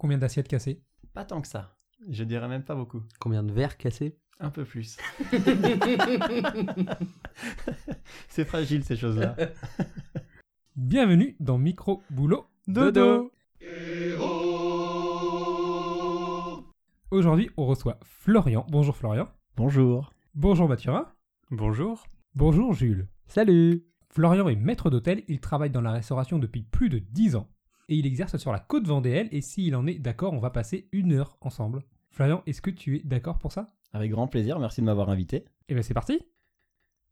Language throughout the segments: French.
Combien d'assiettes cassées Pas tant que ça. Je dirais même pas beaucoup. Combien de verres cassés Un peu plus. c'est fragile ces choses-là. Bienvenue dans Micro Boulot Dodo. Aujourd'hui, on reçoit Florian. Bonjour Florian. Bonjour. Bonjour Mathurin. Bonjour. Bonjour Jules. Salut Florian est maître d'hôtel, il travaille dans la restauration depuis plus de 10 ans. Et il exerce sur la côte vendéenne, et s'il en est d'accord, on va passer une heure ensemble. Florian, est-ce que tu es d'accord pour ça? Avec grand plaisir, merci de m'avoir invité. Eh bien c'est parti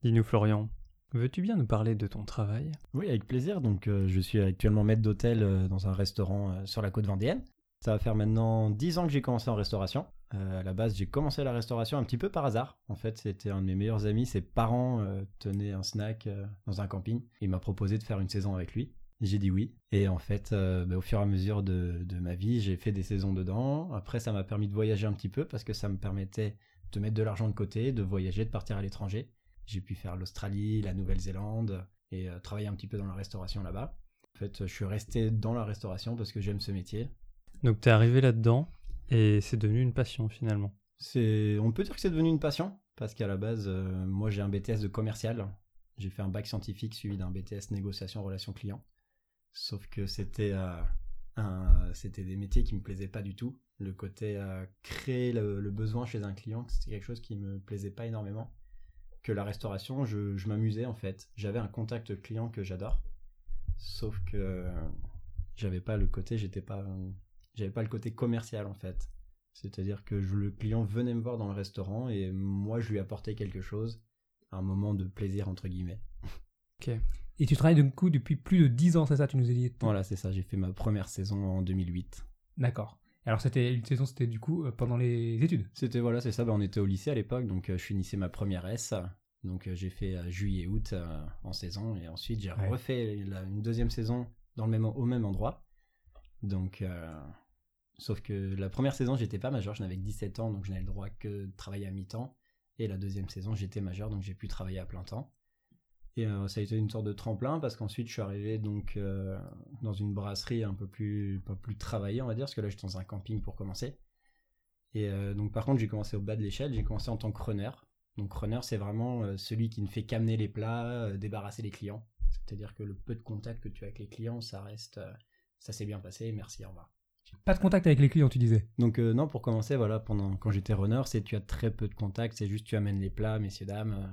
Dis-nous Florian, veux-tu bien nous parler de ton travail? Oui, avec plaisir. Donc, euh, je suis actuellement maître d'hôtel euh, dans un restaurant euh, sur la côte vendéenne. Ça va faire maintenant 10 ans que j'ai commencé en restauration. Euh, à la base, j'ai commencé la restauration un petit peu par hasard. En fait, c'était un de mes meilleurs amis. Ses parents euh, tenaient un snack euh, dans un camping. Il m'a proposé de faire une saison avec lui. J'ai dit oui. Et en fait, euh, bah, au fur et à mesure de, de ma vie, j'ai fait des saisons dedans. Après, ça m'a permis de voyager un petit peu parce que ça me permettait de mettre de l'argent de côté, de voyager, de partir à l'étranger. J'ai pu faire l'Australie, la Nouvelle-Zélande et euh, travailler un petit peu dans la restauration là-bas. En fait, je suis resté dans la restauration parce que j'aime ce métier. Donc t'es arrivé là-dedans et c'est devenu une passion finalement. C'est, on peut dire que c'est devenu une passion parce qu'à la base, euh, moi j'ai un BTS de commercial. J'ai fait un bac scientifique suivi d'un BTS négociation relation client. Sauf que c'était euh, c'était des métiers qui me plaisaient pas du tout. Le côté euh, créer le, besoin chez un client, c'était quelque chose qui me plaisait pas énormément. Que la restauration, je, je m'amusais en fait. J'avais un contact client que j'adore. Sauf que euh, j'avais pas le côté, j'étais pas, j'avais pas le côté commercial en fait. C'est-à-dire que le client venait me voir dans le restaurant et moi je lui apportais quelque chose, un moment de plaisir entre guillemets. Et tu travailles du coup depuis plus de 10 ans, c'est ça, tu nous as dit Voilà, c'est ça, j'ai fait ma première saison en 2008. D'accord. Alors c'était une saison, c'était du coup euh, pendant les études? C'était voilà, c'est ça, bah, on était au lycée à l'époque, donc euh, je finissais ma première S. Donc euh, j'ai fait juillet-août en saison et ensuite j'ai Ouais. refait la- une deuxième saison dans le même, au même endroit. Donc, sauf que la première saison j'étais pas majeur, je n'avais que 17 ans, donc je n'avais le droit que de travailler à mi-temps. Et la deuxième saison j'étais majeur, donc j'ai pu travailler à plein temps. Et euh, ça a été une sorte de tremplin parce qu'ensuite je suis arrivé donc euh, dans une brasserie un peu plus, plus travaillée, on va dire, parce que là j'étais dans un camping pour commencer. Et euh, donc par contre j'ai commencé au bas de l'échelle, j'ai commencé en tant que runner. Donc runner c'est vraiment celui qui ne fait qu'amener les plats, débarrasser les clients. C'est-à-dire que le peu de contact que tu as avec les clients, ça reste, ça s'est bien passé, merci, au revoir. Pas de contact avec les clients, tu disais. Donc euh, non, pour commencer, voilà, pendant quand j'étais runner, c'est tu as très peu de contact, c'est juste tu amènes les plats, messieurs dames,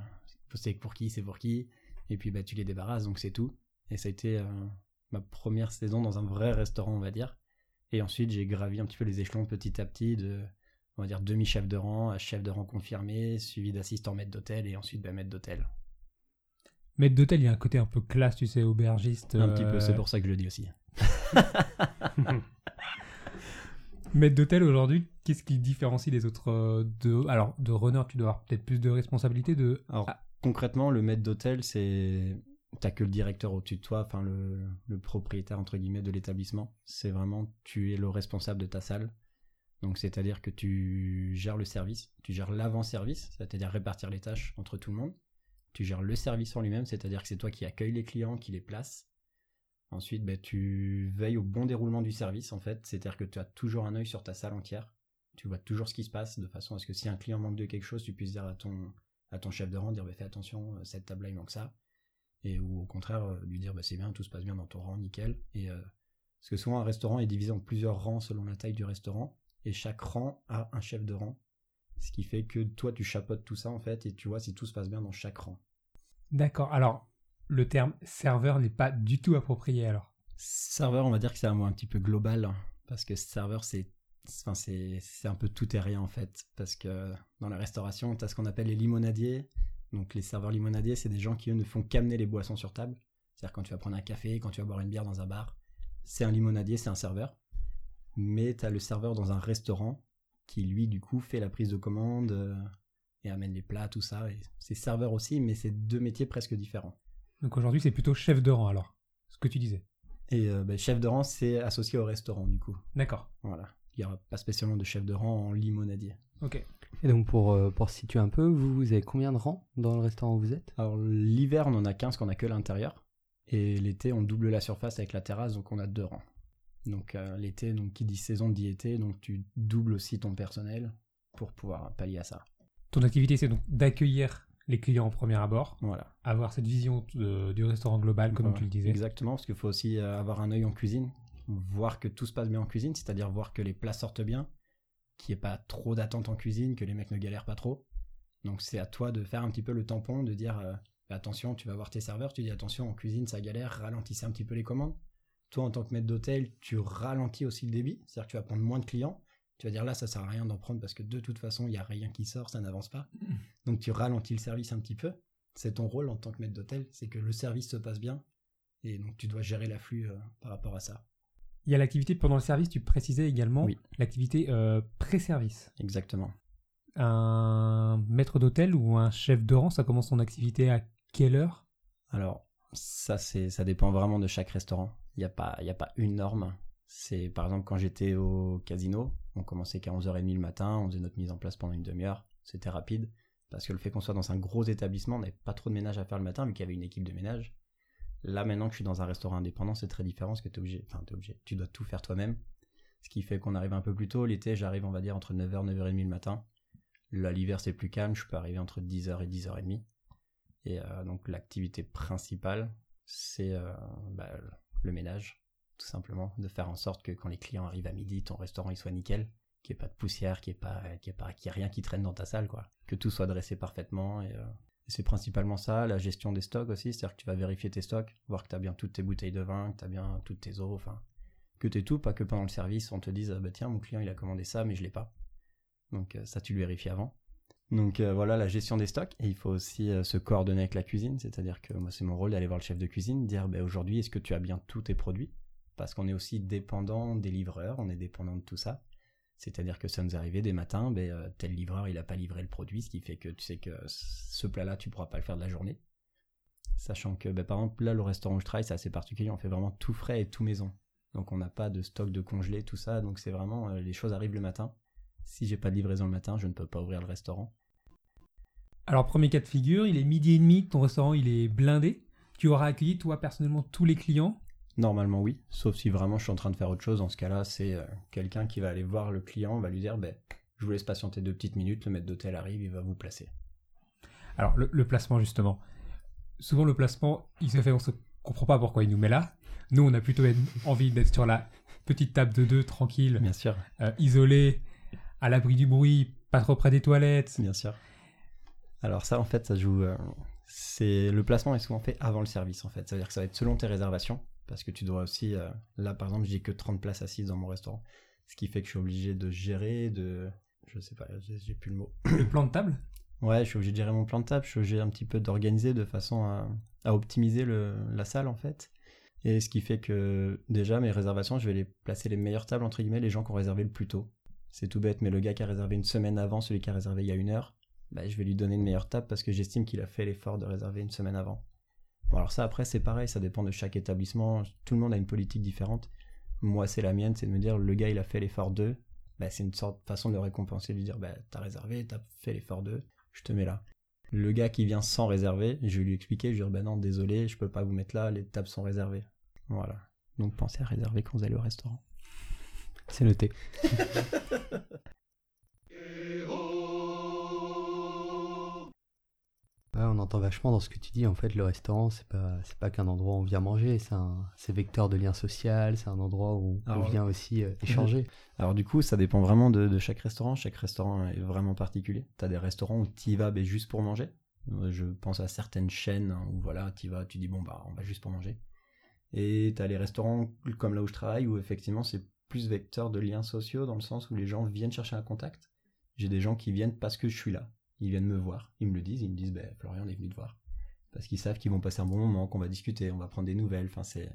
c'est pour qui, c'est pour qui, et puis bah tu les débarrasses, donc c'est tout. Et ça a été euh, ma première saison dans un vrai restaurant, on va dire. Et ensuite j'ai gravi un petit peu les échelons petit à petit de, on va dire demi-chef de rang à chef de rang confirmé, suivi d'assistant maître d'hôtel et ensuite bah, maître d'hôtel. Maître d'hôtel, il y a un côté un peu classe, tu sais, aubergiste. Un petit peu, euh, c'est pour ça que je le dis aussi. Maître d'hôtel aujourd'hui, qu'est-ce qui différencie les autres euh, de Alors, de runner, tu dois avoir peut-être plus de responsabilités de. Alors, Ah. Concrètement, le maître d'hôtel, c'est. T'as que le directeur au-dessus de toi, enfin le, propriétaire entre guillemets de l'établissement. C'est vraiment tu es le responsable de ta salle. Donc c'est-à-dire que tu gères le service, tu gères l'avant-service, c'est-à-dire répartir les tâches entre tout le monde. Tu gères le service en lui-même, c'est-à-dire que c'est toi qui accueille les clients, qui les place. Ensuite, ben, tu veilles au bon déroulement du service en fait, c'est-à-dire que tu as toujours un œil sur ta salle entière. Tu vois toujours ce qui se passe de façon à ce que si un client manque de quelque chose, tu puisses dire à ton à ton chef de rang, dire bah, fais attention, euh, cette table-là il manque ça. Et ou au contraire, euh, lui dire bah, c'est bien, tout se passe bien dans ton rang, nickel. Et, euh, parce que souvent un restaurant est divisé en plusieurs rangs selon la taille du restaurant, et chaque rang a un chef de rang. Ce qui fait que toi tu chapeautes tout ça en fait, et tu vois si tout se passe bien dans chaque rang. D'accord. Alors, le terme serveur n'est pas du tout approprié alors. Serveur, on va dire que c'est un mot un petit peu global, parce que serveur c'est enfin, c'est un peu tout et rien en fait, parce que dans la restauration, tu as ce qu'on appelle les limonadiers. Donc les serveurs limonadiers, c'est des gens qui eux ne font qu'amener les boissons sur table. C'est-à-dire quand tu vas prendre un café, quand tu vas boire une bière dans un bar, c'est un limonadier, c'est un serveur. Mais tu as le serveur dans un restaurant qui lui du coup fait la prise de commande euh, et amène les plats, tout ça. C'est serveur aussi, mais c'est deux métiers presque différents. Donc aujourd'hui, c'est plutôt chef de rang alors. Ce que tu disais. Et euh, ben, chef de rang, c'est associé au restaurant du coup. D'accord. Voilà. Il n'y aura pas spécialement de chef de rang en limonadier. Ok. Et donc pour, euh, pour situer un peu, vous, vous avez combien de rangs dans le restaurant où vous êtes? Alors l'hiver, on en a 15 qu'on a que l'intérieur. Et l'été, on double la surface avec la terrasse, donc on a deux rangs. Donc euh, l'été, donc qui dit saison dit été, donc tu doubles aussi ton personnel pour pouvoir pallier à ça. Ton activité, c'est donc d'accueillir les clients en premier abord, Voilà. avoir cette vision de- du restaurant global, comme Voilà. tu le disais. Exactement, parce qu'il faut aussi euh, avoir un œil en cuisine, voir que tout se passe bien en cuisine, c'est-à-dire voir que les plats sortent bien, qu'il n'y ait pas trop d'attente en cuisine, que les mecs ne galèrent pas trop. Donc c'est à toi de faire un petit peu le tampon, de dire euh, attention, tu vas voir tes serveurs, tu dis attention, en cuisine ça galère, ralentissez un petit peu les commandes. Toi en tant que maître d'hôtel, tu ralentis aussi le débit, c'est-à-dire que tu vas prendre moins de clients. Tu vas dire là, ça sert à rien d'en prendre parce que de toute façon, il n'y a rien qui sort, ça n'avance pas. Donc tu ralentis le service un petit peu. C'est ton rôle en tant que maître d'hôtel, c'est que le service se passe bien. Et donc tu dois gérer l'afflux euh, par rapport à ça. Il y a l'activité pendant le service, tu précisais également Oui. l'activité euh, pré-service. Exactement. Un maître d'hôtel ou un chef de rang, ça commence son activité à quelle heure? Alors, ça, ça dépend vraiment de chaque restaurant. Il n'y a, pas- y a pas une norme. C'est par exemple quand j'étais au casino, on commençait qu'à 11h30 le matin, on faisait notre mise en place pendant une demi-heure. C'était rapide. Parce que le fait qu'on soit dans un gros établissement, on n'avait pas trop de ménage à faire le matin, vu qu'il y avait une équipe de ménage. Là, maintenant que je suis dans un restaurant indépendant, c'est très différent parce que tu es obligé, enfin, obligé, tu dois tout faire toi-même. Ce qui fait qu'on arrive un peu plus tôt. L'été, j'arrive, on va dire, entre 9h, 9h30 le matin. Là, l'hiver, c'est plus calme. Je peux arriver entre 10h et 10h30. Et euh, donc, l'activité principale, c'est euh, bah, le ménage, tout simplement. De faire en sorte que quand les clients arrivent à midi, ton restaurant il soit nickel. Qu'il n'y ait pas de poussière, qu'il n'y ait, ait, rien qui traîne dans ta salle, quoi. Que tout soit dressé parfaitement. Euh, c'est principalement ça. La gestion des stocks aussi. C'est-à-dire que tu vas vérifier tes stocks, voir que tu as bien toutes tes bouteilles de vin, que tu as bien toutes tes eaux, enfin que t'aies tout, pas que pendant le service, on te dise ah bah tiens mon client il a commandé ça mais je l'ai pas. Donc euh, ça tu le vérifies avant. Donc euh, voilà la gestion des stocks et il faut aussi euh, se coordonner avec la cuisine, c'est-à-dire que moi c'est mon rôle d'aller voir le chef de cuisine, dire bah, aujourd'hui est-ce que tu as bien tous tes produits? Parce qu'on est aussi dépendant des livreurs, on est dépendant de tout ça. C'est-à-dire que ça nous arrivé des matins, ben, euh, tel livreur il a pas livré le produit, ce qui fait que tu sais que ce plat-là tu pourras pas le faire de la journée. Sachant que ben, par exemple là le restaurant où je travaille c'est assez particulier, on fait vraiment tout frais et tout maison. Donc on n'a pas de stock de congelé, tout ça. Donc c'est vraiment euh, les choses arrivent le matin. Si j'ai pas de livraison le matin, je ne peux pas ouvrir le restaurant. Alors, premier cas de figure, il est midi et demi, ton restaurant il est blindé. Tu auras accueilli toi personnellement tous les clients. Normalement oui, sauf si vraiment je suis en train de faire autre chose. Dans ce cas-là, c'est euh, quelqu'un qui va aller voir le client, va lui dire ben, je vous laisse patienter deux petites minutes, le maître d'hôtel arrive, il va vous placer. Alors, le, le placement justement. Souvent, le placement, il se fait, on se comprend pas pourquoi il nous met là. Nous, on a plutôt envie d'être sur la petite table de deux, tranquille, Bien sûr, euh, isolé, à l'abri du bruit, pas trop près des toilettes. bien sûr. Alors ça en fait ça joue. euh, c'est le placement est souvent fait avant le service en fait. C'est-à-dire que ça va être selon tes réservations parce que tu dois aussi. euh, là par exemple j'ai que 30 places assises dans mon restaurant, ce qui fait que je suis obligé de gérer, de. Je sais pas, j'ai plus le mot. Le plan de table? Ouais, je suis obligé de gérer mon plan de table, je suis obligé un petit peu d'organiser de façon à, à optimiser le, la salle en fait. Et ce qui fait que déjà mes réservations, je vais les placer les meilleures tables entre guillemets, les gens qui ont réservé le plus tôt. C'est tout bête, mais le gars qui a réservé une semaine avant, celui qui a réservé il y a une heure, bah, je vais lui donner une meilleure table parce que j'estime qu'il a fait l'effort de réserver une semaine avant. Alors ça après c'est pareil, ça dépend de chaque établissement, tout le monde a une politique différente. Moi c'est la mienne, c'est de me dire le gars il a fait l'effort d'eux, bah, c'est une sorte de façon de récompenser, de lui dire bah, t'as réservé, t'as fait l'effort d'eux, je te mets là. Le gars qui vient sans réserver, je vais lui expliquer, je vais dire bah non désolé, je peux pas vous mettre là, les tables sont réservées. Voilà. Donc pensez à réserver quand vous allez au restaurant. C'est noté. on entend vachement dans ce que tu dis. En fait, le restaurant, c'est pas, c'est pas qu'un endroit où on vient manger. C'est un, c'est vecteur de lien social. C'est un endroit où on Alors, vient aussi euh, échanger. Alors du coup, ça dépend vraiment de, de chaque restaurant. Chaque restaurant est vraiment particulier. T'as des restaurants où tu y vas ben, juste pour manger. Euh, Je pense à certaines chaînes hein, où voilà, tu vas, tu dis bon bah on va juste pour manger. Et t'as les restaurants comme là où je travaille où effectivement c'est plus vecteur de liens sociaux dans le sens où les gens viennent chercher un contact. J'ai des gens qui viennent parce que je suis là. Ils viennent me voir. Ils me le disent. Ils me disent ben Florian on est venu te voir parce qu'ils savent qu'ils vont passer un bon moment, qu'on va discuter, on va prendre des nouvelles. Enfin c'est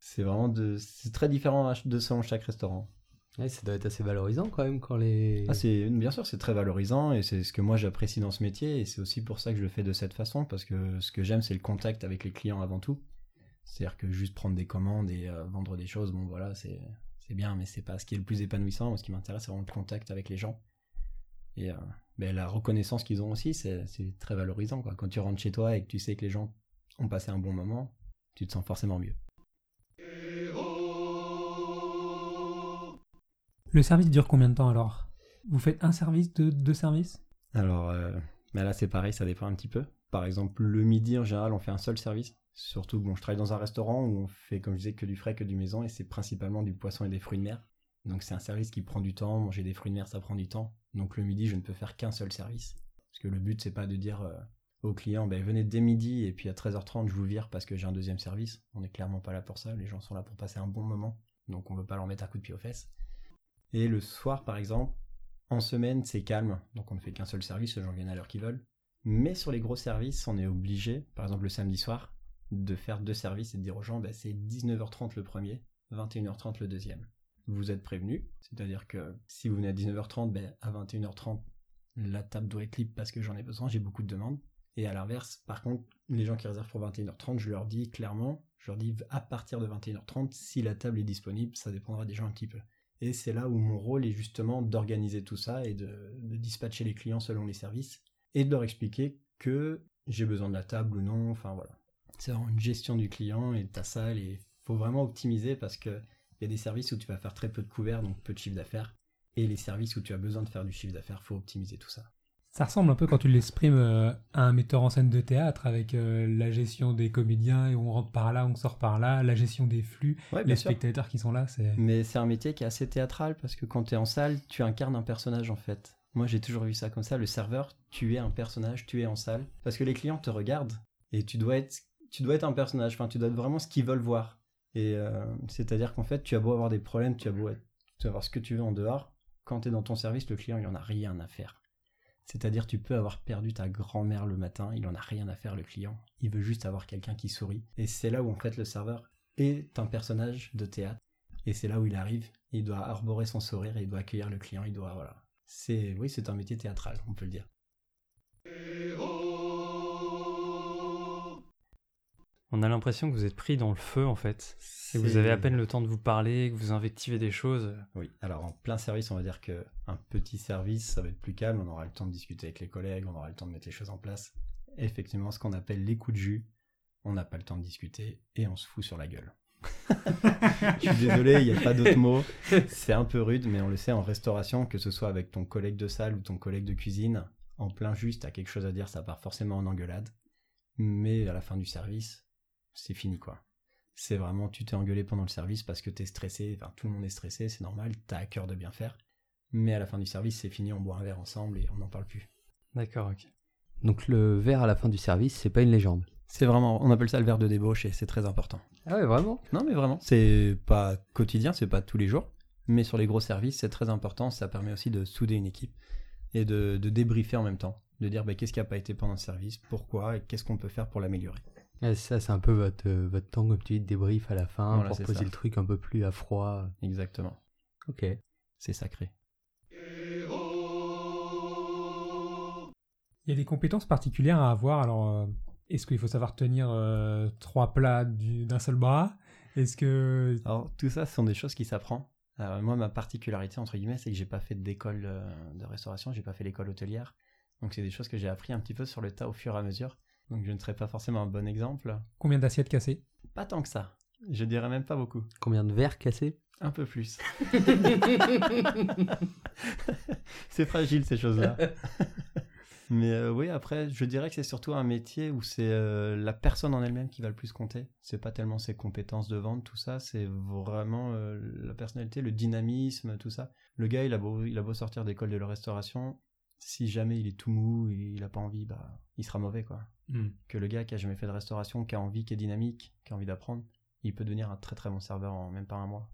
c'est vraiment de c'est très différent de selon chaque restaurant. Ouais, ça doit être assez valorisant quand même quand les. Ah, c'est bien sûr, c'est très valorisant et c'est ce que moi j'apprécie dans ce métier et c'est aussi pour ça que je le fais de cette façon parce que ce que j'aime c'est le contact avec les clients avant tout. C'est-à-dire que juste prendre des commandes et euh, vendre des choses, bon voilà, c'est c'est bien, mais c'est pas ce qui est le plus épanouissant. Moi, ce qui m'intéresse, c'est vraiment le contact avec les gens et euh, ben, la reconnaissance qu'ils ont aussi, c'est c'est très valorisant quoi. Quand tu rentres chez toi et que tu sais que les gens ont passé un bon moment, tu te sens forcément mieux. Le service dure combien de temps alors? Vous faites un service, deux, deux services? Alors, euh, bah là, c'est pareil, ça dépend un petit peu. Par exemple, le midi, en général, on fait un seul service. Surtout, bon, je travaille dans un restaurant où on fait, comme je disais, que du frais, que du maison, et c'est principalement du poisson et des fruits de mer. Donc, c'est un service qui prend du temps. Manger des fruits de mer, ça prend du temps. Donc, le midi, je ne peux faire qu'un seul service. Parce que le but, c'est pas de dire euh, au client, ben, venez dès midi, et puis à 13h30, je vous vire parce que j'ai un deuxième service. On n'est clairement pas là pour ça. Les gens sont là pour passer un bon moment. Donc, on veut pas leur mettre un coup de pied aux fesses. Et le soir, par exemple, en semaine, c'est calme. Donc, on ne fait qu'un seul service. Les gens viennent à l'heure qu'ils veulent. Mais sur les gros services, on est obligé, par exemple le samedi soir, de faire deux services et de dire aux gens, bah, c'est 19h30 le premier, 21h30 le deuxième. Vous êtes prévenus, c'est-à-dire que si vous venez à 19h30, ben, à 21h30, la table doit être libre parce que j'en ai besoin, j'ai beaucoup de demandes. Et à l'inverse, par contre, les gens qui réservent pour 21h30, je leur dis clairement, je leur dis à partir de 21h30, si la table est disponible, ça dépendra des gens un petit peu. Et c'est là où mon rôle est justement d'organiser tout ça et de, de dispatcher les clients selon les services et de leur expliquer que j'ai besoin de la table ou non, enfin voilà. C'est vraiment une gestion du client et de ta salle et faut vraiment optimiser parce que il y a des services où tu vas faire très peu de couverts, donc peu de chiffre d'affaires, et les services où tu as besoin de faire du chiffre d'affaires, faut optimiser tout ça. Ça ressemble un peu quand tu l'exprimes euh, à un metteur en scène de théâtre avec euh, la gestion des comédiens et on rentre par là, on sort par là, la gestion des flux, Ouais, les spectateurs qui sont là, c'est Mais c'est un métier qui est assez théâtral parce que quand tu es en salle, tu incarnes un personnage en fait. Moi j'ai toujours vu ça comme ça, le serveur, tu es un personnage, tu es en salle. Parce que les clients te regardent et tu dois être, tu dois être un personnage, enfin tu dois être vraiment ce qu'ils veulent voir. Et euh, c'est-à-dire qu'en fait tu as beau avoir des problèmes, tu as beau être, tu vas avoir ce que tu veux en dehors, quand tu es dans ton service, le client il en a rien à faire. C'est-à-dire tu peux avoir perdu ta grand-mère le matin, il en a rien à faire le client. Il veut juste avoir quelqu'un qui sourit. Et c'est là où en fait le serveur est un personnage de théâtre. Et c'est là où il arrive, il doit arborer son sourire, et il doit accueillir le client, il doit voilà. C'est oui, c'est un métier théâtral, on peut le dire. On a l'impression que vous êtes pris dans le feu en fait. Et vous avez à peine le temps de vous parler, que vous invectivez des choses. Oui, alors en plein service, on va dire que un petit service, ça va être plus calme, on aura le temps de discuter avec les collègues, on aura le temps de mettre les choses en place. Effectivement, ce qu'on appelle les coups de jus, on n'a pas le temps de discuter et on se fout sur la gueule. Je suis désolé, il n'y a pas d'autre mot. C'est un peu rude, mais on le sait en restauration, que ce soit avec ton collègue de salle ou ton collègue de cuisine, en plein juste, t'as quelque chose à dire, ça part forcément en engueulade. Mais à la fin du service, c'est fini quoi. C'est vraiment, tu t'es engueulé pendant le service parce que t'es stressé, enfin tout le monde est stressé, c'est normal, t'as à cœur de bien faire. Mais à la fin du service, c'est fini, on boit un verre ensemble et on n'en parle plus. D'accord, ok. Donc le verre à la fin du service, c'est pas une légende. C'est vraiment, on appelle ça le verre de débauche et c'est très important. Ah ouais, vraiment? Non mais vraiment, c'est pas quotidien, c'est pas tous les jours, mais sur les gros services, c'est très important, ça permet aussi de souder une équipe et de, de débriefer en même temps, de dire bah, qu'est-ce qui a pas été pendant le service, pourquoi et qu'est-ce qu'on peut faire pour l'améliorer. Ça, c'est un peu votre, euh, votre temps, comme tu dis, de débrief à la fin Voilà, pour poser ça. le truc un peu plus à froid. Exactement, Ok. c'est sacré. Il y a des compétences particulières à avoir. Alors, euh, est-ce qu'il faut savoir tenir euh, trois plats du- d'un seul bras? Est-ce que Alors tout ça, ce sont des choses qui s'apprend. Alors, moi, ma particularité entre guillemets, c'est que j'ai pas fait d'école de restauration, j'ai pas fait l'école hôtelière, donc c'est des choses que j'ai appris un petit peu sur le tas au fur et à mesure. Donc je ne serais pas forcément un bon exemple. combien d'assiettes cassées? Pas tant que ça. Je dirais même pas beaucoup. Combien de verres cassés? Un peu plus. c'est fragile ces choses-là. Mais euh, oui, après, je dirais que c'est surtout un métier où c'est euh, la personne en elle-même qui va le plus compter. C'est pas tellement ses compétences de vente, tout ça, c'est vraiment euh, la personnalité, le dynamisme, tout ça. Le gars, il a beau, il a beau sortir d'école de la restauration, si jamais il est tout mou, il a pas envie, bah, il sera mauvais, quoi. Hmm. Que le gars qui a jamais fait de restauration, qui a envie, qui est dynamique, qui a envie d'apprendre, il peut devenir un très très bon serveur en même pas un mois.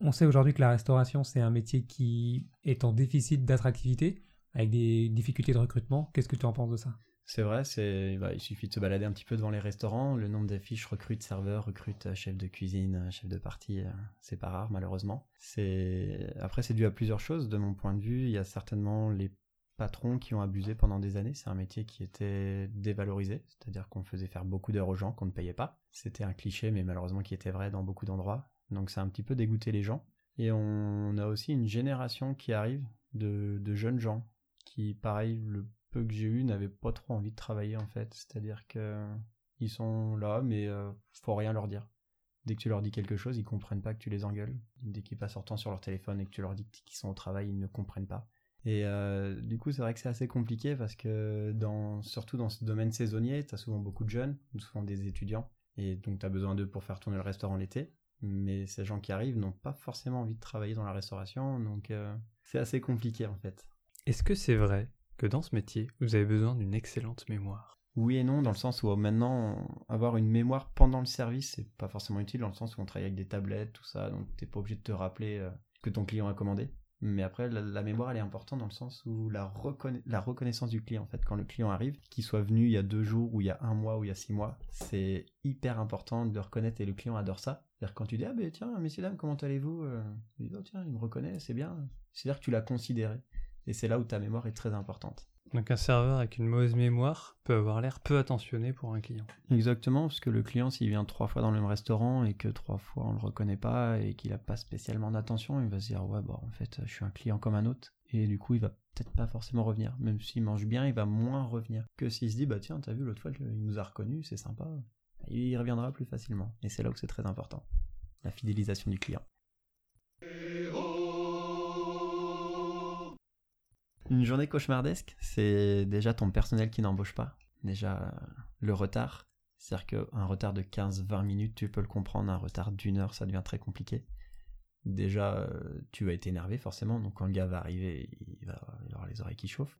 On sait aujourd'hui que la restauration, c'est un métier qui est en déficit d'attractivité, avec des difficultés de recrutement. Qu'est-ce que tu en penses de ça? C'est vrai, c'est, bah, il suffit de se balader un petit peu devant les restaurants. Le nombre d'affiches recrute serveur, recrute euh, chef de cuisine, euh, chef de partie, euh, c'est pas rare malheureusement. C'est après c'est dû à plusieurs choses. De mon point de vue, il y a certainement les patrons qui ont abusé pendant des années. C'est un métier qui était dévalorisé, c'est-à-dire qu'on faisait faire beaucoup d'heures aux gens qu'on ne payait pas. C'était un cliché, mais malheureusement qui était vrai dans beaucoup d'endroits. Donc ça a un petit peu dégoûté les gens. Et on a aussi une génération qui arrive de, jeunes gens qui, pareil, le peu que j'ai eu, n'avaient pas trop envie de travailler en fait. C'est-à-dire que ils sont là, mais euh, faut rien leur dire. Dès que tu leur dis quelque chose, ils comprennent pas que tu les engueules. Dès qu'ils passent leur temps sur leur téléphone et que tu leur dis qu'ils sont au travail, ils ne comprennent pas. Et euh, du coup, c'est vrai que c'est assez compliqué parce que dans, surtout dans ce domaine saisonnier, tu as souvent beaucoup de jeunes, souvent des étudiants, et donc tu as besoin d'eux pour faire tourner le restaurant l'été. Mais ces gens qui arrivent n'ont pas forcément envie de travailler dans la restauration, donc euh, c'est assez compliqué en fait. Est-ce que c'est vrai que dans ce métier, vous avez besoin d'une excellente mémoire? Oui et non, dans le sens où maintenant, avoir une mémoire pendant le service, c'est pas forcément utile, dans le sens où on travaille avec des tablettes, tout ça, donc t'es pas obligé de te rappeler euh, que ton client a commandé. Mais après, la, mémoire, elle est importante dans le sens où la, reconnaissance du client, en fait, quand le client arrive, qu'il soit venu il y a deux jours, ou il y a un mois, ou il y a six mois, c'est hyper important de le reconnaître et le client adore ça. C'est-à-dire quand tu dis, ah ben tiens, messieurs, dames, comment allez-vous euh, oh tiens, il me reconnaît, c'est bien. C'est-à-dire que tu l'as considéré. Et c'est là où ta mémoire est très importante. Donc un serveur avec une mauvaise mémoire peut avoir l'air peu attentionné pour un client. Exactement, parce que le client, s'il vient trois fois dans le même restaurant et que trois fois on le reconnaît pas et qu'il n'a pas spécialement d'attention, il va se dire ouais bon en fait je suis un client comme un autre et du coup il va peut-être pas forcément revenir. Même s'il mange bien, il va moins revenir que s'il se dit bah tiens t'as vu l'autre fois il nous a reconnu, c'est sympa. Il reviendra plus facilement. Et c'est là où c'est très important, la fidélisation du client. Une journée cauchemardesque, c'est déjà ton personnel qui n'embauche pas. Déjà, le retard. C'est-à-dire qu'un retard de 15-20 minutes, tu peux le comprendre. Un retard d'une heure, ça devient très compliqué. Déjà, euh, tu vas être énervé forcément. Donc quand le gars va arriver, il va avoir les oreilles qui chauffent.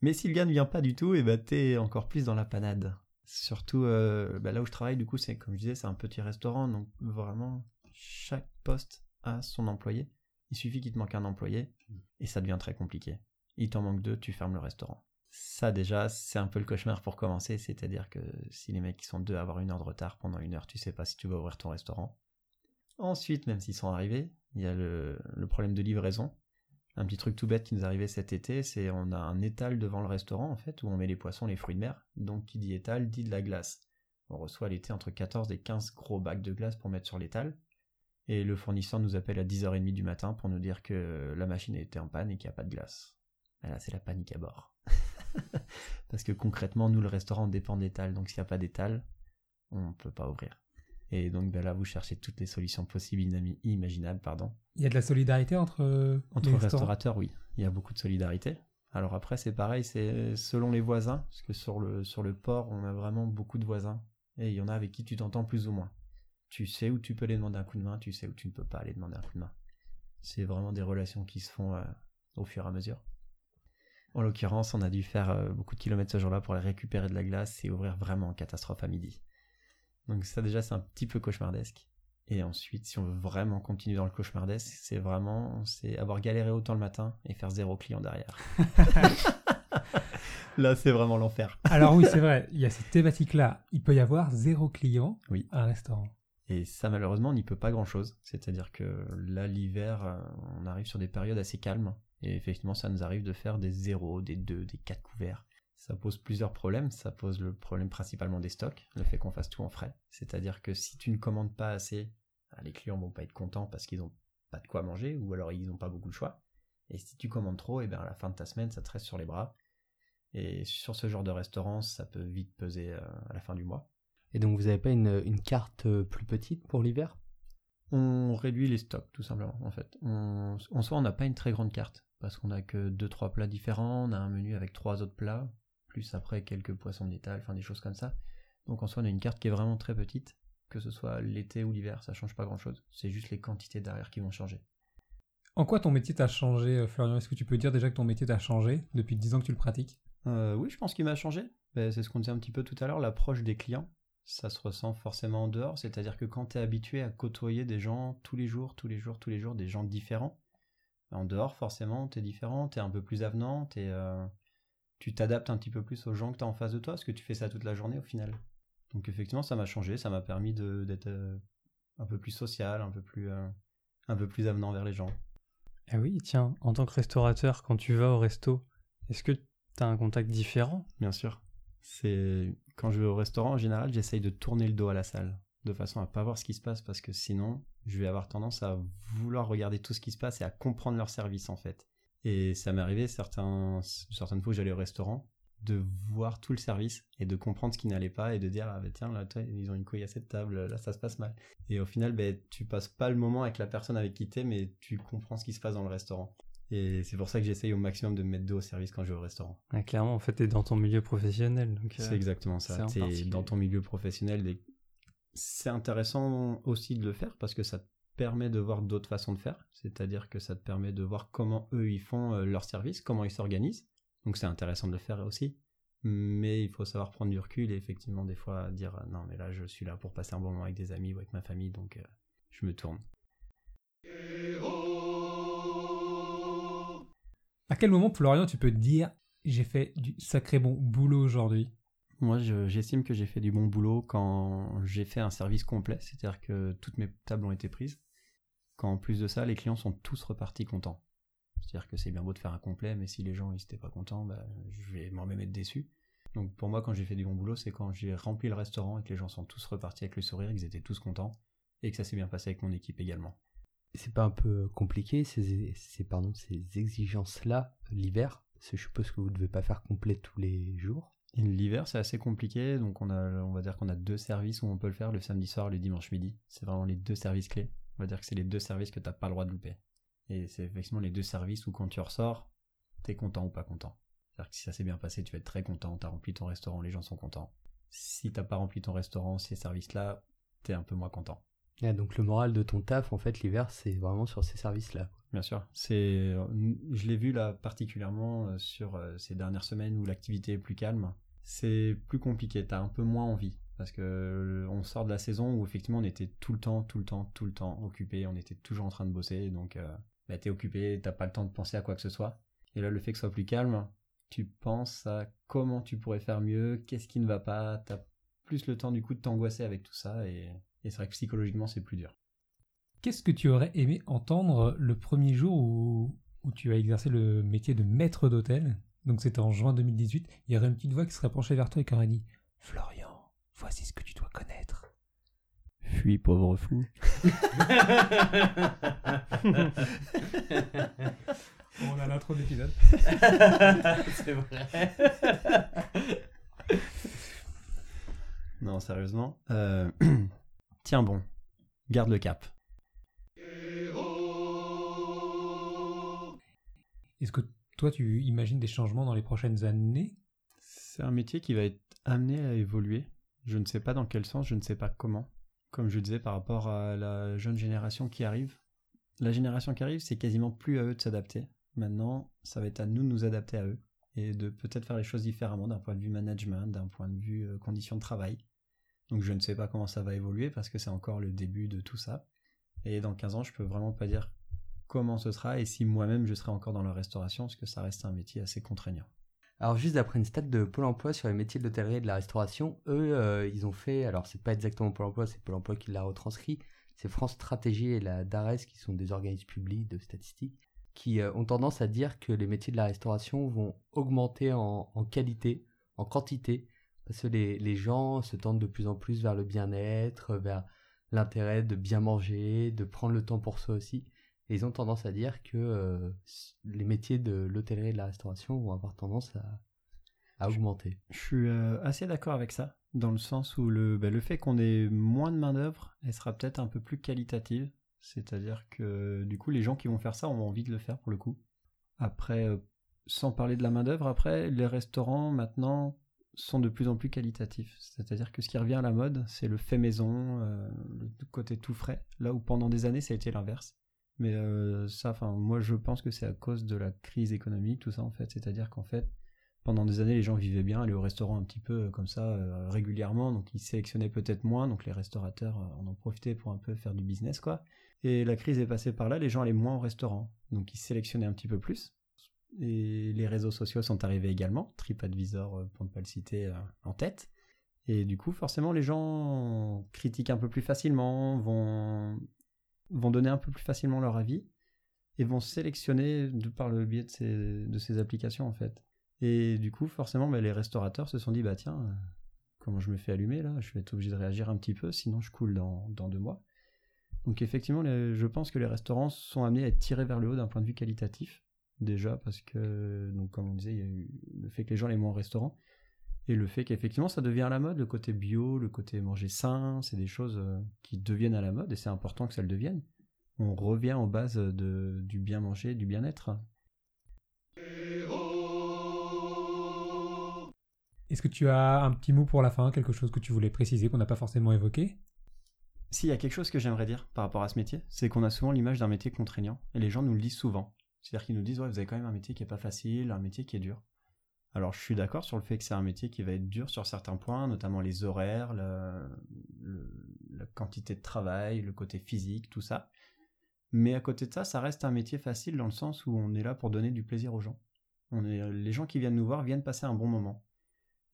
Mais si le gars ne vient pas du tout, et eh ben t'es encore plus dans la panade. Surtout euh, bah, là où je travaille, du coup, c'est comme je disais, c'est un petit restaurant. Donc vraiment, chaque poste a son employé. Il suffit qu'il te manque un employé et ça devient très compliqué il t'en manque deux, tu fermes le restaurant. Ça déjà, c'est un peu le cauchemar pour commencer, c'est-à-dire que si les mecs sont deux à avoir une heure de retard pendant une heure, tu sais pas si tu vas ouvrir ton restaurant. Ensuite, même s'ils sont arrivés, il y a le, problème de livraison. Un petit truc tout bête qui nous arrivait cet été, c'est on a un étal devant le restaurant en fait, où on met les poissons, les fruits de mer. Donc qui dit étal dit de la glace. On reçoit l'été entre 14 et 15 gros bacs de glace pour mettre sur l'étal. Et le fournisseur nous appelle à 10h30 du matin pour nous dire que la machine était en panne et qu'il n'y a pas de glace. Ah là, c'est la panique à bord. Parce que concrètement, nous, le restaurant dépend d'étal. Donc, s'il n'y a pas d'étal, on ne peut pas ouvrir. Et donc ben là, vous cherchez toutes les solutions possibles, imaginables, pardon. Il y a de la solidarité entre euh, entre restaurateurs, oui. Il y a beaucoup de solidarité. Alors après, c'est pareil, c'est selon les voisins, parce que sur le sur le port, on a vraiment beaucoup de voisins, et il y en a avec qui tu t'entends plus ou moins. Tu sais où tu peux les demander un coup de main, tu sais où tu ne peux pas aller demander un coup de main. C'est vraiment des relations qui se font euh, au fur et à mesure. En l'occurrence, on a dû faire euh, beaucoup de kilomètres ce jour-là pour aller récupérer de la glace et ouvrir vraiment en catastrophe à midi. Donc ça déjà c'est un petit peu cauchemardesque. Et ensuite, si on veut vraiment continuer dans le cauchemardesque, c'est vraiment c'est avoir galéré autant le matin et faire zéro client derrière. là, c'est vraiment l'enfer. Alors oui, c'est vrai, il y a cette thématique-là. Il peut y avoir zéro client oui. à un restaurant. Et ça, malheureusement, on n'y peut pas grand-chose. C'est-à-dire que là, l'hiver, euh, on arrive sur des périodes assez calmes. Et effectivement, ça nous arrive de faire des 0, des 2, des 4 couverts. Ça pose plusieurs problèmes. Ça pose le problème principalement des stocks, le fait qu'on fasse tout en frais. C'est-à-dire que si tu ne commandes pas assez, bah, les clients vont pas être contents parce qu'ils n'ont pas de quoi manger ou alors ils n'ont pas beaucoup de choix. Et si tu commandes trop, et eh bien à la fin de ta semaine, ça te reste sur les bras. Et sur ce genre de restaurant, ça peut vite peser euh, à la fin du mois. Et donc vous n'avez pas une, une, carte euh, plus petite pour l'hiver? On réduit les stocks tout simplement en fait. en soi, on n'a pas une très grande carte parce qu'on a que deux trois plats différents, on a un menu avec trois autres plats, plus après quelques poissons d'étal, enfin des choses comme ça. Donc en soi on a une carte qui est vraiment très petite, que ce soit l'été ou l'hiver, ça change pas grand chose. C'est juste les quantités derrière qui vont changer. En quoi ton métier t'a changé, euh, Florian? Est-ce que tu peux dire déjà que ton métier t'a changé depuis 10 ans que tu le pratiques? Euh, Oui, je pense qu'il m'a changé. Ben, c'est ce qu'on disait un petit peu tout à l'heure, l'approche des clients. Ça se ressent forcément en dehors, c'est-à-dire que quand tu es habitué à côtoyer des gens tous les jours, tous les jours, tous les jours, des gens différents, en dehors, forcément, tu es différent, tu es un peu plus avenant, euh, tu t'adaptes un petit peu plus aux gens que tu as en face de toi, parce que tu fais ça toute la journée au final? Donc effectivement, ça m'a changé, ça m'a permis d'être euh, un peu plus social, un peu plus, euh, un peu plus avenant vers les gens. Ah oui, tiens, en tant que restaurateur, quand tu vas au resto, est-ce que tu as un contact différent? Bien sûr. C'est quand je vais au restaurant, en général, j'essaye de tourner le dos à la salle de façon à pas voir ce qui se passe parce que sinon je vais avoir tendance à vouloir regarder tout ce qui se passe et à comprendre leur service en fait. Et ça m'est arrivé certains, certaines fois où j'allais au restaurant de voir tout le service et de comprendre ce qui n'allait pas et de dire ah bah tiens là ils ont une couille à cette table là ça se passe mal. Et au final ben tu passes pas le moment avec la personne avec qui t'es mais tu comprends ce qui se passe dans le restaurant. Et c'est pour ça que j'essaye au maximum de me mettre deux au service quand je vais au restaurant. Clairement en fait t'es dans ton milieu professionnel c'est euh, exactement ça. t'es dans ton milieu professionnel c'est intéressant aussi de le faire parce que ça te permet de voir d'autres façons de faire c'est-à-dire que ça te permet de voir comment eux ils font euh, leur service comment ils s'organisent donc c'est intéressant de le faire aussi. Mais il faut savoir prendre du recul et effectivement des fois dire euh, non mais là je suis là pour passer un bon moment avec des amis ou avec ma famille donc euh, je me tourne. À quel moment Florian tu peux te dire j'ai fait du sacré bon boulot aujourd'hui? Moi j'estime que j'ai fait du bon boulot quand j'ai fait un service complet, c'est-à-dire que toutes mes tables ont été prises. Quand en plus de ça les clients sont tous repartis contents. C'est-à-dire que c'est bien beau de faire un complet, mais si les gens ils étaient pas contents, bah, je vais moi-même être déçu. Donc pour moi, quand j'ai fait du bon boulot, c'est quand j'ai rempli le restaurant et que les gens sont tous repartis avec le sourire, qu'ils étaient tous contents, et que ça s'est bien passé avec mon équipe également. C'est pas un peu compliqué ces, ces, exigences-là l'hiver? Je suppose que vous ne devez pas faire complet tous les jours. L'hiver, c'est assez compliqué, donc on, a, on va dire qu'on a deux services où on peut le faire, le samedi soir et le dimanche midi. C'est vraiment les deux services clés. On va dire que c'est les deux services que tu n'as pas le droit de louper. Et c'est effectivement les deux services où quand tu ressors, t'es content ou pas content. C'est-à-dire que si ça s'est bien passé, tu vas être très content, t'as rempli ton restaurant, les gens sont contents. Si t'as pas rempli ton restaurant, ces services-là, t'es un peu moins content. donc le moral de ton taf, en fait, l'hiver, c'est vraiment sur ces services-là. Bien sûr. C'est, je l'ai vu là particulièrement euh, sur euh, ces dernières semaines où l'activité est plus calme. C'est plus compliqué, t'as un peu moins envie. Parce que euh, on sort de la saison où effectivement on était tout le temps, tout le temps, tout le temps occupé, on était toujours en train de bosser, donc bah, t'es occupé, t'as pas le temps de penser à quoi que ce soit. Et là, le fait que ce soit plus calme, tu penses à comment tu pourrais faire mieux, qu'est-ce qui ne va pas, t'as plus le temps du coup de t'angoisser avec tout ça, et, c'est vrai que psychologiquement c'est plus dur. Qu'est-ce que tu aurais aimé entendre le premier jour où, où tu as exercé le métier de maître d'hôtel? Donc c'était en juin 2018, il y aurait une petite voix qui serait penchée vers toi et qui aurait dit Florian, voici ce que tu dois connaître. Fuis, pauvre fou. On a l'intro d'épisode. C'est vrai. non, sérieusement. Euh, tiens bon, garde le cap. Est-ce que toi, tu imagines des changements dans les prochaines années? C'est un métier qui va être amené à évoluer. Je ne sais pas dans quel sens, je ne sais pas comment comme je disais par rapport à la jeune génération qui arrive. La génération qui arrive, c'est quasiment plus à eux de s'adapter. Maintenant, ça va être à nous de nous adapter à eux et de peut-être faire les choses différemment d'un point de vue management, d'un point de vue euh, conditions de travail. Donc je ne sais pas comment ça va évoluer parce que c'est encore le début de tout ça. Et dans 15 ans, je peux vraiment pas dire comment ce sera et si moi-même je serai encore dans la restauration parce que ça reste un métier assez contraignant. Alors juste d'après une stat de Pôle Emploi sur les métiers de l'hôtellerie et de la restauration, eux, euh, ils ont fait, alors c'est pas exactement Pôle Emploi, c'est Pôle Emploi qui l'a retranscrit, c'est France Stratégie et la DARES qui sont des organismes publics de statistiques, qui euh, ont tendance à dire que les métiers de la restauration vont augmenter en, qualité, en quantité, parce que les, les, gens se tendent de plus en plus vers le bien-être, vers l'intérêt de bien manger, de prendre le temps pour soi aussi. Et ils ont tendance à dire que euh, les métiers de l'hôtellerie et de la restauration vont avoir tendance à, augmenter. Je suis euh, assez d'accord avec ça, dans le sens où le, bah, le fait qu'on ait moins de main-d'œuvre, elle sera peut-être un peu plus qualitative. C'est-à-dire que du coup, les gens qui vont faire ça ont envie de le faire pour le coup. Après, euh, sans parler de la main-d'œuvre, après, les restaurants maintenant sont de plus en plus qualitatifs. C'est-à-dire que ce qui revient à la mode, c'est le fait maison, le côté tout frais, là où pendant des années ça a été l'inverse. Mais euh, ça, enfin, moi je pense que c'est à cause de la crise économique, tout ça en fait. C'est-à-dire qu'en fait, pendant des années, les gens vivaient bien, allaient au restaurant un petit peu euh, comme ça euh, régulièrement, donc ils sélectionnaient peut-être moins, donc les restaurateurs en ont profité pour un peu faire du business quoi. Et la crise est passée par là, les gens allaient moins au restaurant, donc ils sélectionnaient un petit peu plus. Et les réseaux sociaux sont arrivés également, TripAdvisor pour ne pas le citer en tête. Et du coup, forcément, les gens critiquent un peu plus facilement, vont vont donner un peu plus facilement leur avis et vont sélectionner par le biais de ces, applications en fait. Et du coup, forcément, bah, les restaurateurs se sont dit, bah tiens, euh, comment je me fais allumer là? Je vais être obligé de réagir un petit peu, sinon je coule dans, deux mois. Donc effectivement, je pense que les restaurants sont amenés à être tirés vers le haut d'un point de vue qualitatif. déjà parce que, comme on disait, il y a eu le fait que les gens les moins au restaurant et le fait qu'effectivement ça devient à la mode, le côté bio, le côté manger sain, c'est des choses euh, qui deviennent à la mode et c'est important que ça le devienne. On revient aux bases de, du bien manger, du bien-être. Est-ce que tu as un petit mot pour la fin, quelque chose que tu voulais préciser qu'on n'a pas forcément évoqué? S'il y a quelque chose que j'aimerais dire par rapport à ce métier, c'est qu'on a souvent l'image d'un métier contraignant et les gens nous le disent souvent. C'est-à-dire qu'ils nous disent ouais, vous avez quand même un métier qui est pas facile, un métier qui est dur. Alors je suis d'accord sur le fait que c'est un métier qui va être dur sur certains points, notamment les horaires, la, quantité de travail, le côté physique, tout ça. Mais à côté de ça, ça reste un métier facile dans le sens où on est là pour donner du plaisir aux gens. Les gens qui viennent nous voir viennent passer un bon moment.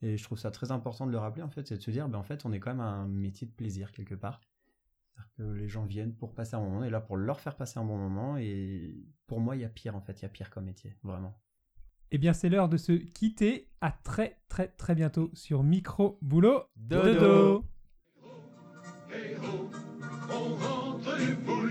Et je trouve ça très important de le rappeler, en fait, c'est de se dire, ben, en fait, on est quand même un métier de plaisir quelque part. C'est-à-dire que les gens viennent pour passer un bon moment, est là pour leur faire passer un bon moment, et pour moi, il y a pire, en fait, il y a pire comme métier, vraiment. Eh bien, c'est l'heure de se quitter. À très, très, très bientôt sur Micro Boulot Dodo. On rentre du boulot.